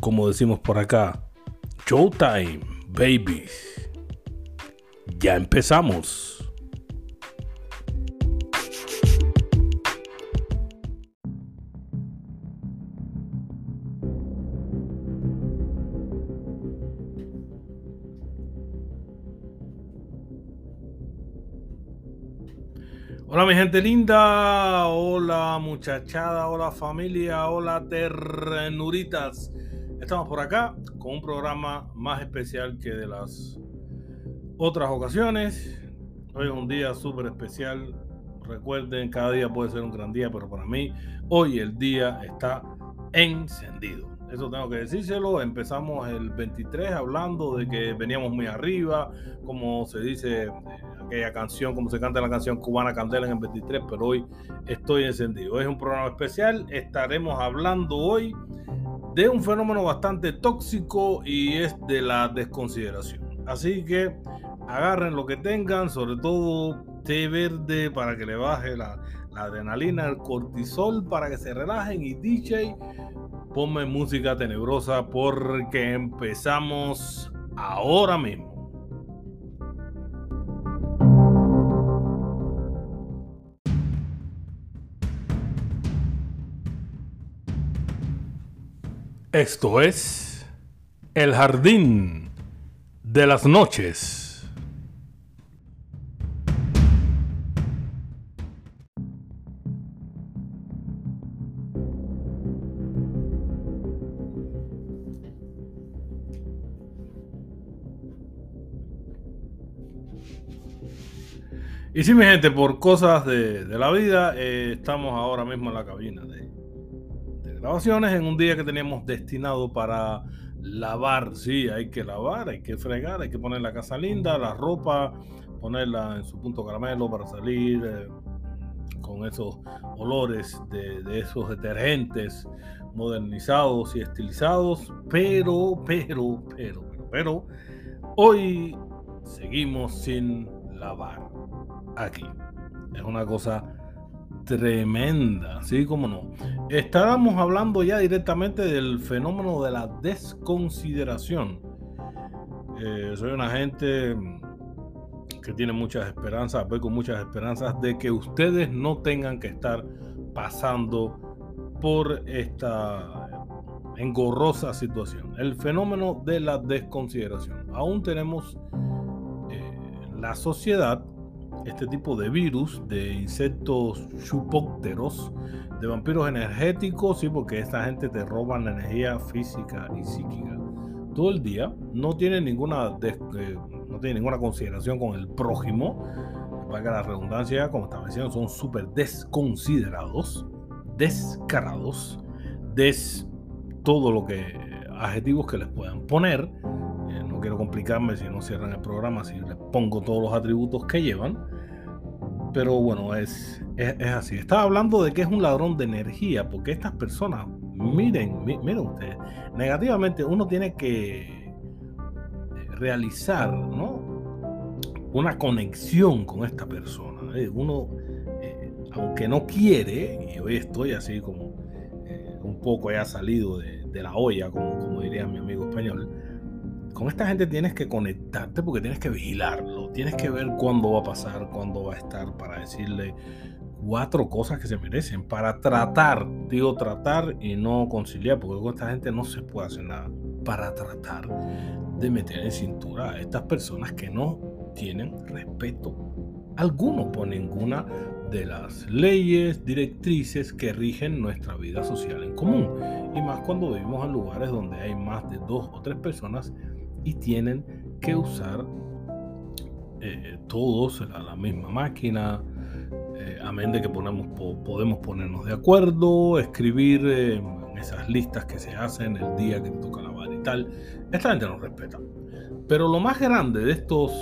como decimos por acá, Showtime, babies. Ya empezamos. Hola mi gente linda, hola muchachada, hola familia, hola ternuritas. Estamos por acá con un programa más especial que de las otras ocasiones. Hoy es un día súper especial. Recuerden, cada día puede ser un gran día, pero para mí hoy el día está encendido. Eso tengo que decírselo. Empezamos el 23 hablando de que veníamos muy arriba, como se dice eh, aquella canción, como se canta la canción cubana Candela en el 23, pero hoy estoy encendido. Es un programa especial. Estaremos hablando hoy de un fenómeno bastante tóxico y es de la desconsideración. Así que agarren lo que tengan, sobre todo té verde para que le baje la, adrenalina, el cortisol para que se relajen y DJ, ponme música tenebrosa porque empezamos ahora mismo. Esto es El Jardín de las Noches. Y sí, mi gente, por cosas de, la vida, eh, estamos ahora mismo en la cabina de, grabaciones en un día que teníamos destinado para lavar. Sí, hay que lavar, hay que fregar, hay que poner la casa linda, la ropa, ponerla en su punto caramelo para salir eh, con esos olores de, de, esos detergentes modernizados y estilizados. Pero, pero, pero, pero, pero, hoy seguimos sin lavar aquí. Es una cosa tremenda, ¿sí? Como no. Estábamos hablando ya directamente del fenómeno de la desconsideración. Eh, soy una gente que tiene muchas esperanzas, voy con muchas esperanzas de que ustedes no tengan que estar pasando por esta engorrosa situación. El fenómeno de la desconsideración. Aún tenemos eh, la sociedad este tipo de virus, de insectos chupópteros, de vampiros energéticos, sí, porque esta gente te roba la energía física y psíquica todo el día, no tiene ninguna, eh, no tiene ninguna consideración con el prójimo, valga la redundancia, como estaba diciendo, son súper desconsiderados, descarados, des todo lo que adjetivos que les puedan poner. Eh, no quiero complicarme si no cierran el programa, si les pongo todos los atributos que llevan pero bueno, es, es, así. Estaba hablando de que es un ladrón de energía, porque estas personas, miren, miren ustedes, negativamente uno tiene que realizar, ¿no? Una conexión con esta persona. ¿eh? Uno, eh, aunque no quiere, y hoy estoy así como eh, un poco ya salido de, de la olla, como, como diría mi amigo español, con esta gente tienes que conectarte porque tienes que vigilarlo, tienes que ver cuándo va a pasar, cuándo va a estar para decirle cuatro cosas que se merecen, para tratar, digo tratar y no conciliar, porque con esta gente no se puede hacer nada, para tratar de meter en cintura a estas personas que no tienen respeto alguno por ninguna de las leyes, directrices que rigen nuestra vida social en común. Y más cuando vivimos en lugares donde hay más de dos o tres personas y tienen que usar eh, todos la, la, misma máquina, eh, amén de que ponemos, podemos ponernos de acuerdo, escribir en esas listas que se hacen el día que te toca lavar y tal. Esta gente no respeta. Pero lo más grande de estos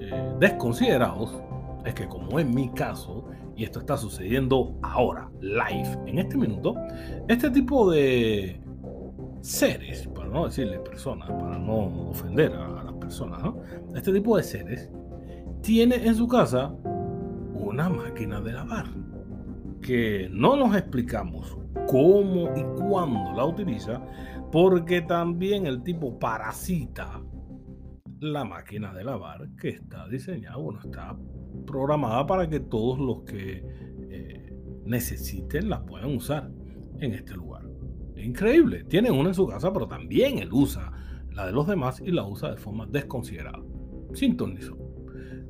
eh, desconsiderados es que como en mi caso, y esto está sucediendo ahora, live, en este minuto, este tipo de seres, para no decirle personas, para no ofender a, las personas, este tipo de seres tiene en su casa una máquina de lavar que no nos explicamos cómo y cuándo la utiliza, porque también el tipo parasita la máquina de lavar que está diseñada, bueno, está programada para que todos los que eh, necesiten la puedan usar en este lugar. Es increíble. Tienen una en su casa, pero también él usa la de los demás y la usa de forma desconsiderada. Sin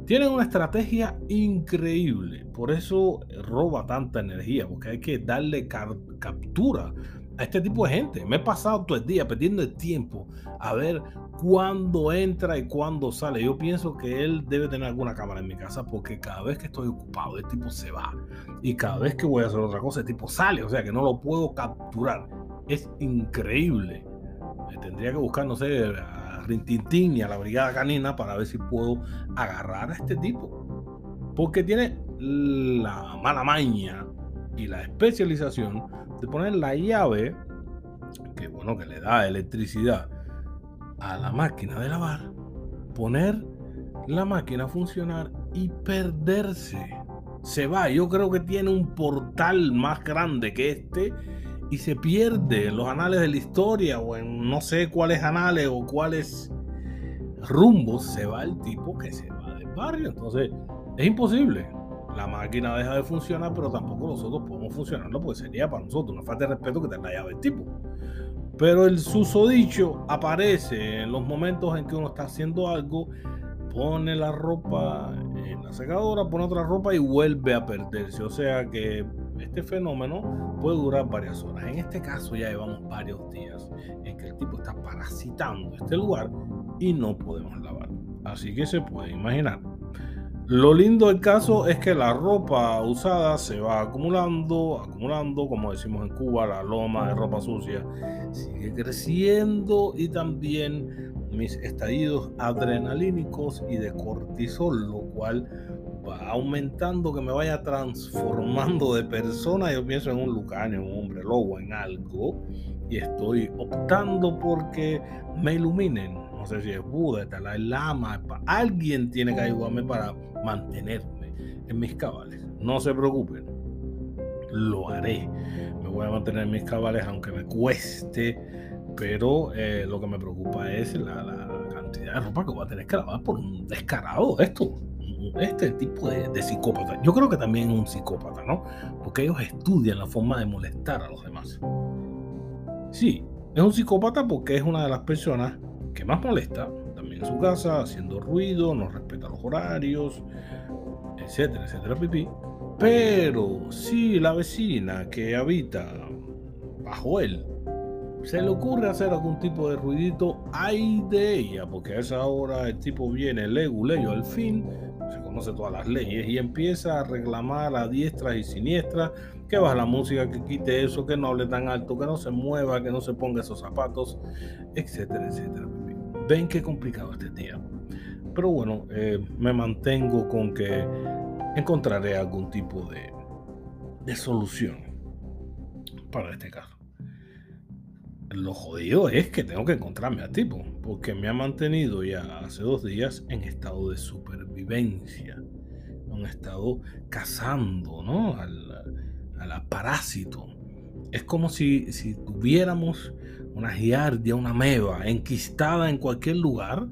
Tienen una estrategia increíble. Por eso roba tanta energía, porque hay que darle captura a este tipo de gente. Me he pasado todo el día perdiendo el tiempo a ver cuándo entra y cuándo sale. Yo pienso que él debe tener alguna cámara en mi casa porque cada vez que estoy ocupado, el tipo se va. Y cada vez que voy a hacer otra cosa, el tipo sale. O sea que no lo puedo capturar. Es increíble. Tendría que buscar, no sé, a Rintintín y a la Brigada Canina para ver si puedo agarrar a este tipo. Porque tiene la mala maña y la especialización de poner la llave que bueno que le da electricidad a la máquina de lavar, poner la máquina a funcionar y perderse. Se va, yo creo que tiene un portal más grande que este y se pierde en los anales de la historia o en no sé cuáles anales o cuáles rumbos se va el tipo que se va del barrio. Entonces es imposible la máquina deja de funcionar, pero tampoco nosotros podemos funcionarlo porque sería para nosotros una falta de respeto que te la llave el tipo. Pero el susodicho aparece en los momentos en que uno está haciendo algo, pone la ropa en la secadora, pone otra ropa y vuelve a perderse. O sea que este fenómeno puede durar varias horas. En este caso ya llevamos varios días en que el tipo está parasitando este lugar y no podemos lavar. Así que se puede imaginar. Lo lindo del caso es que la ropa usada se va acumulando, acumulando, como decimos en Cuba, la loma de ropa sucia sigue creciendo y también mis estallidos adrenalínicos y de cortisol, lo cual va aumentando, que me vaya transformando de persona. Yo pienso en un Lucano, en un hombre lobo, en algo, y estoy optando porque me iluminen no sé si es Buda, el Lama, alguien tiene que ayudarme para mantenerme en mis cabales. No se preocupen, lo haré. Me voy a mantener en mis cabales aunque me cueste, pero eh, lo que me preocupa es la, cantidad de ropa que voy a tener que lavar por un descarado esto. Este tipo de, psicópata. Yo creo que también es un psicópata, ¿no? Porque ellos estudian la forma de molestar a los demás. Sí, es un psicópata porque es una de las personas que más molesta, también en su casa, haciendo ruido, no respeta los horarios, etcétera, etcétera, pipí. Pero si la vecina que habita bajo él se le ocurre hacer algún tipo de ruidito, hay de ella, porque a esa hora el tipo viene legu, leyo al fin, conoce todas las leyes y empieza a reclamar a diestra y siniestra que baja la música, que quite eso, que no hable tan alto, que no se mueva, que no se ponga esos zapatos, etcétera, etcétera. Ven qué complicado este día. Pero bueno, eh, me mantengo con que encontraré algún tipo de, de solución para este caso. Lo jodido es que tengo que encontrarme a tipo, porque me ha mantenido ya hace dos días en estado de supervivencia, un estado cazando, ¿no? Al, al parásito. Es como si, si tuviéramos una giardia, una meba enquistada en cualquier lugar,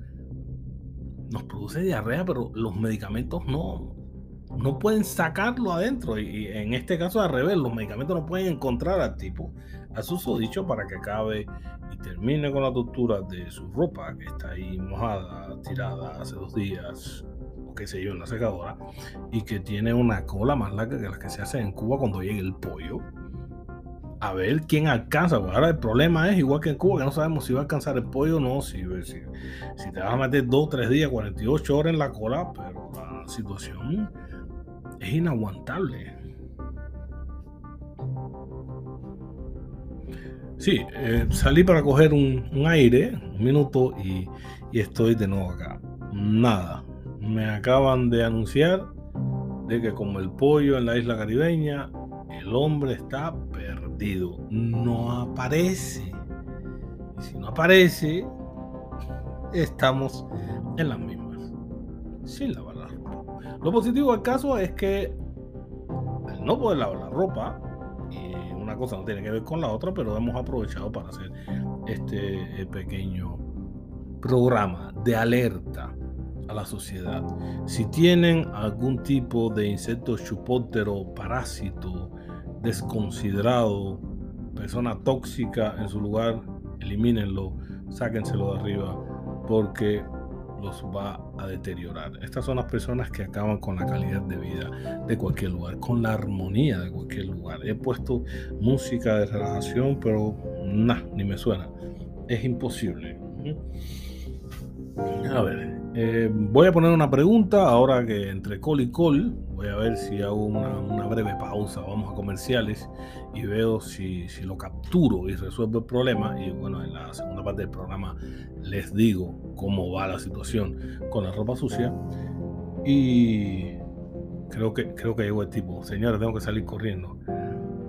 nos produce diarrea, pero los medicamentos no, no pueden sacarlo adentro. Y, en este caso al revés, los medicamentos no pueden encontrar al tipo, a su dicho, para que acabe y termine con la tortura de su ropa que está ahí mojada, tirada hace dos días, o qué sé yo, en la secadora, y que tiene una cola más larga que las que se hacen en Cuba cuando llega el pollo a ver quién alcanza. ahora el problema es, igual que en Cuba, que no sabemos si va a alcanzar el pollo o no, si, si, si te vas a meter 2, 3 días, 48 horas en la cola, pero la situación es inaguantable. Sí, eh, salí para coger un, aire, un minuto, y, estoy de nuevo acá. Nada. Me acaban de anunciar de que como el pollo en la isla caribeña, el hombre está perdido. No aparece. Y si no aparece, estamos en las mismas. Sin lavar la ropa. Lo positivo del caso es que al no poder lavar la ropa, una cosa no tiene que ver con la otra, pero hemos aprovechado para hacer este eh, pequeño programa de alerta a la sociedad. Si tienen algún tipo de insecto chupótero, parásito, desconsiderado, persona tóxica en su lugar, elimínenlo, sáquenselo de arriba, porque los va a deteriorar. Estas son las personas que acaban con la calidad de vida de cualquier lugar, con la armonía de cualquier lugar. He puesto música de relajación, pero nada, ni me suena. Es imposible. A ver, eh, voy a poner una pregunta ahora que entre col y col. Voy a ver si hago una, breve pausa. Vamos a comerciales y veo si, si, lo capturo y resuelvo el problema. Y bueno, en la segunda parte del programa les digo cómo va la situación con la ropa sucia. Y creo que, creo que llegó el tipo. Señores, tengo que salir corriendo.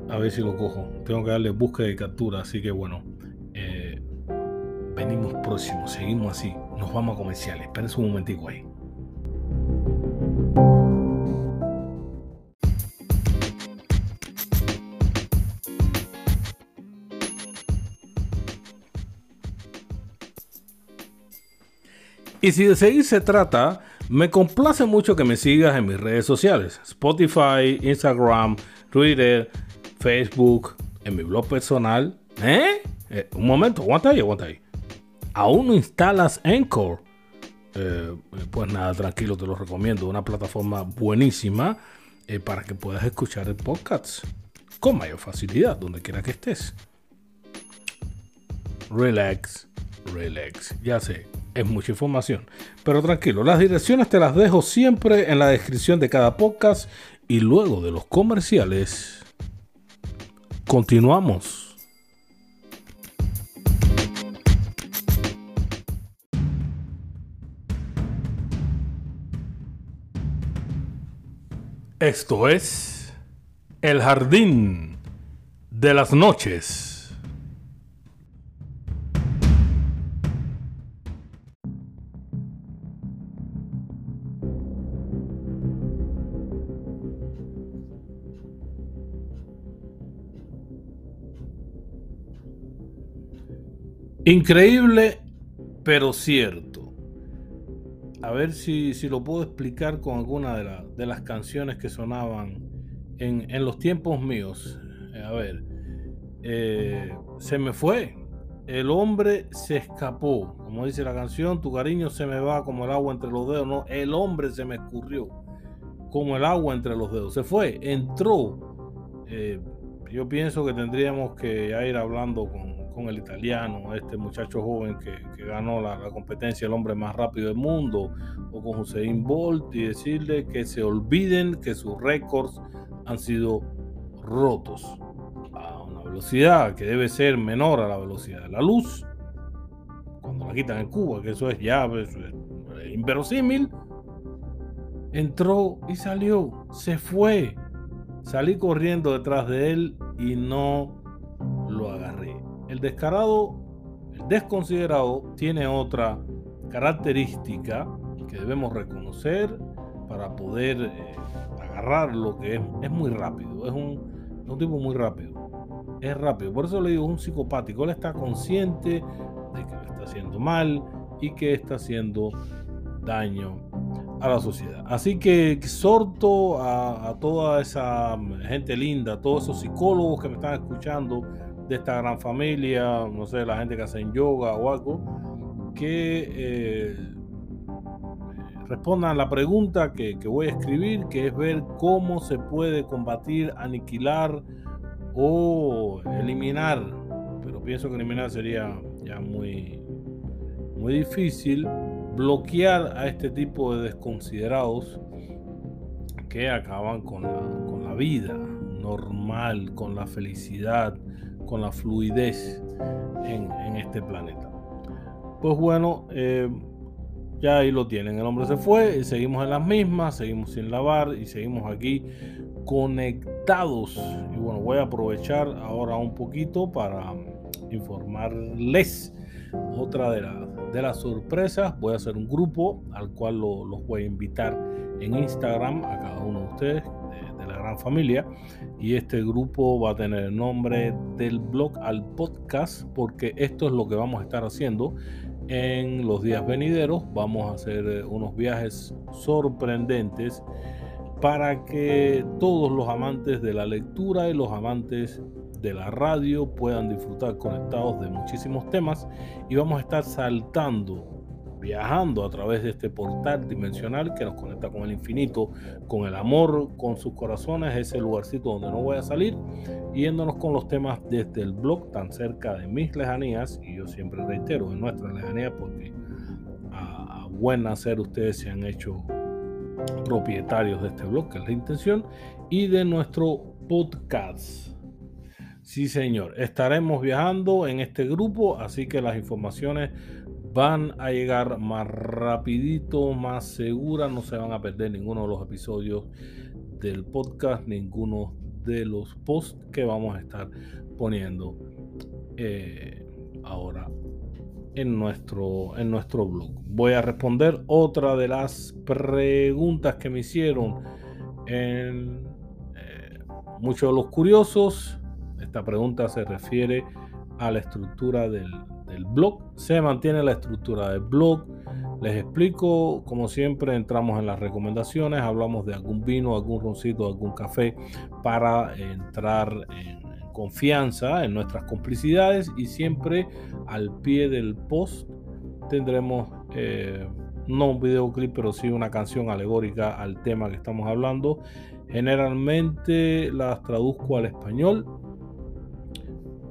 A ver si lo cojo. Tengo que darle búsqueda y captura. Así que bueno, eh, venimos próximos. Seguimos así nos vamos a comerciales. Espérense un momentico ahí. Y si de seguir se trata, me complace mucho que me sigas en mis redes sociales: Spotify, Instagram, Twitter, Facebook, en mi blog personal. ¿Eh? eh un momento, aguanta ahí, aguanta ahí aún no instalas Encore, eh, pues nada, tranquilo, te lo recomiendo. Una plataforma buenísima eh, para que puedas escuchar el podcast con mayor facilidad, donde quiera que estés. Relax, relax. Ya sé, es mucha información. Pero tranquilo, las direcciones te las dejo siempre en la descripción de cada podcast. Y luego de los comerciales, continuamos. Esto es El Jardín de las Noches. Increíble, pero cierto a ver si, lo puedo explicar con alguna de, de las canciones que sonaban en, los tiempos míos. Eh, a ver, eh, se me fue. El hombre se escapó. Como dice la canción, tu cariño se me va como el agua entre los dedos. No, el hombre se me escurrió como el agua entre los dedos. Se fue, entró. Eh, yo pienso que tendríamos que ir hablando con, con el italiano, este muchacho joven que, ganó la, competencia el hombre más rápido del mundo, o con Hussein Bolt y decirle que se olviden que sus récords han sido rotos a una velocidad que debe ser menor a la velocidad de la luz. Cuando la quitan en Cuba, que eso es ya pues, inverosímil, entró y salió, se fue. Salí corriendo detrás de él y no. El descarado, el desconsiderado, tiene otra característica que debemos reconocer para poder eh, agarrar lo que es. Es muy rápido, es un, tipo muy rápido. Es rápido, por eso le digo, un psicopático. Él está consciente de que lo está haciendo mal y que está haciendo daño a la sociedad. Así que exhorto a, a, toda esa gente linda, a todos esos psicólogos que me están escuchando, de esta gran familia, no sé, la gente que hace yoga o algo, que eh, respondan a la pregunta que, voy a escribir, que es ver cómo se puede combatir, aniquilar o eliminar, pero pienso que eliminar sería ya muy, muy difícil, bloquear a este tipo de desconsiderados que acaban con la, con la vida normal, con la felicidad, con la fluidez en, este planeta. Pues bueno, eh, ya ahí lo tienen. El hombre se fue, y seguimos en las mismas, seguimos sin lavar y seguimos aquí conectados. Y bueno, voy a aprovechar ahora un poquito para informarles otra de, de las sorpresas. Voy a hacer un grupo al cual los voy a invitar en Instagram a cada uno de ustedes familia. Y este grupo va a tener el nombre del blog al podcast porque esto es lo que vamos a estar haciendo en los días venideros. Vamos a hacer eh, unos viajes sorprendentes para que todos los amantes de la lectura y los amantes de la radio puedan disfrutar conectados de muchísimos temas y vamos a estar saltando, viajando a través de este portal dimensional que nos conecta con el infinito, con el amor, con sus corazones, ese lugarcito donde no voy a salir, yéndonos con los temas desde el blog tan cerca de mis lejanías, y yo siempre reitero, en nuestra lejanía, porque a, buen nacer ustedes se han hecho propietarios de este blog, que es la intención, y de nuestro podcast. Sí, señor. Estaremos viajando en este grupo, así que las informaciones van a llegar más rapidito, más seguras. No se van a perder ninguno de los episodios del podcast, ninguno de los posts que vamos a estar poniendo eh, ahora en nuestro, en nuestro blog. Voy a responder otra de las preguntas que me hicieron en eh, muchos de los curiosos esta pregunta se refiere la estructura del, blog. Se mantiene la estructura del blog. Les explico, como siempre, entramos en las recomendaciones, hablamos de algún vino, algún roncito, algún café para entrar en confianza en nuestras complicidades y siempre al pie del post tendremos eh, no un videoclip, pero sí una canción alegórica al tema que estamos hablando. Generalmente las traduzco al español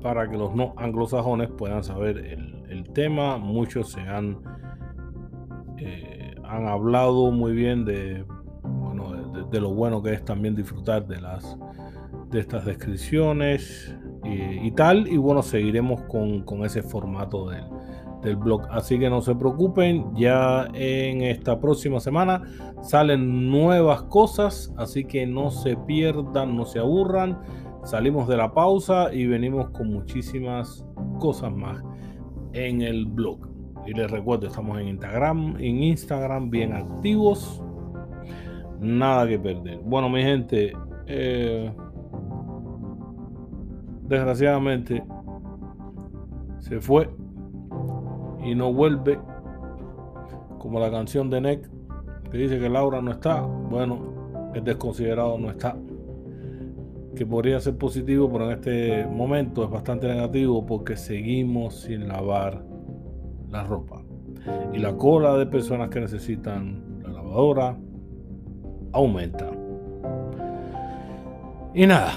para que los no anglosajones puedan saber el, tema. Muchos se han, eh, han hablado muy bien de, de, lo bueno que es también disfrutar de, las, de estas descripciones y, tal. Y bueno, seguiremos con, ese formato del, del blog. Así que no se preocupen, ya en esta próxima semana salen nuevas cosas, así que no se pierdan, no se aburran Salimos de la pausa y venimos con muchísimas cosas más en el blog. Y les recuerdo, estamos en Instagram, en Instagram bien activos. Nada que perder. Bueno, mi gente, eh, desgraciadamente se fue y no vuelve. Como la canción de Neck que dice que Laura no está. Bueno, el desconsiderado no está que podría ser positivo, pero en este momento es bastante negativo porque seguimos sin lavar la ropa. Y la cola de personas que necesitan la lavadora aumenta. Y nada,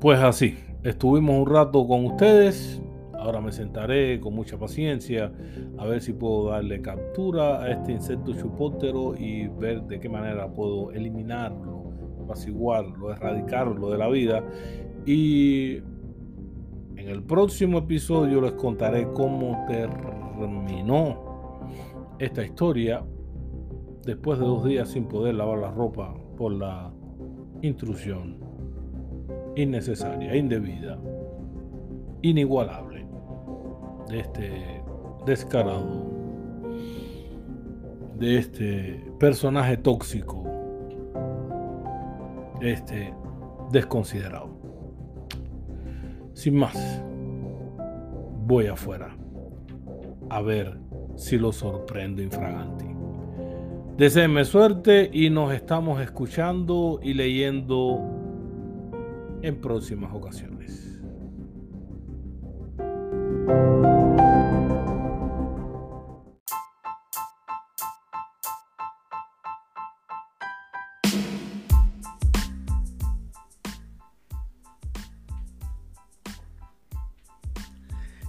pues así, estuvimos un rato con ustedes. Ahora me sentaré con mucha paciencia a ver si puedo darle captura a este insecto chupótero y ver de qué manera puedo eliminarlo apaciguarlo, erradicarlo de la vida. Y en el próximo episodio les contaré cómo terminó esta historia después de dos días sin poder lavar la ropa por la intrusión innecesaria, indebida, inigualable de este descarado, de este personaje tóxico este, desconsiderado. Sin más, voy afuera a ver si lo sorprendo infraganti. Deseenme suerte y nos estamos escuchando y leyendo en próximas ocasiones.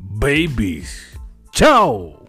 babies. Ciao!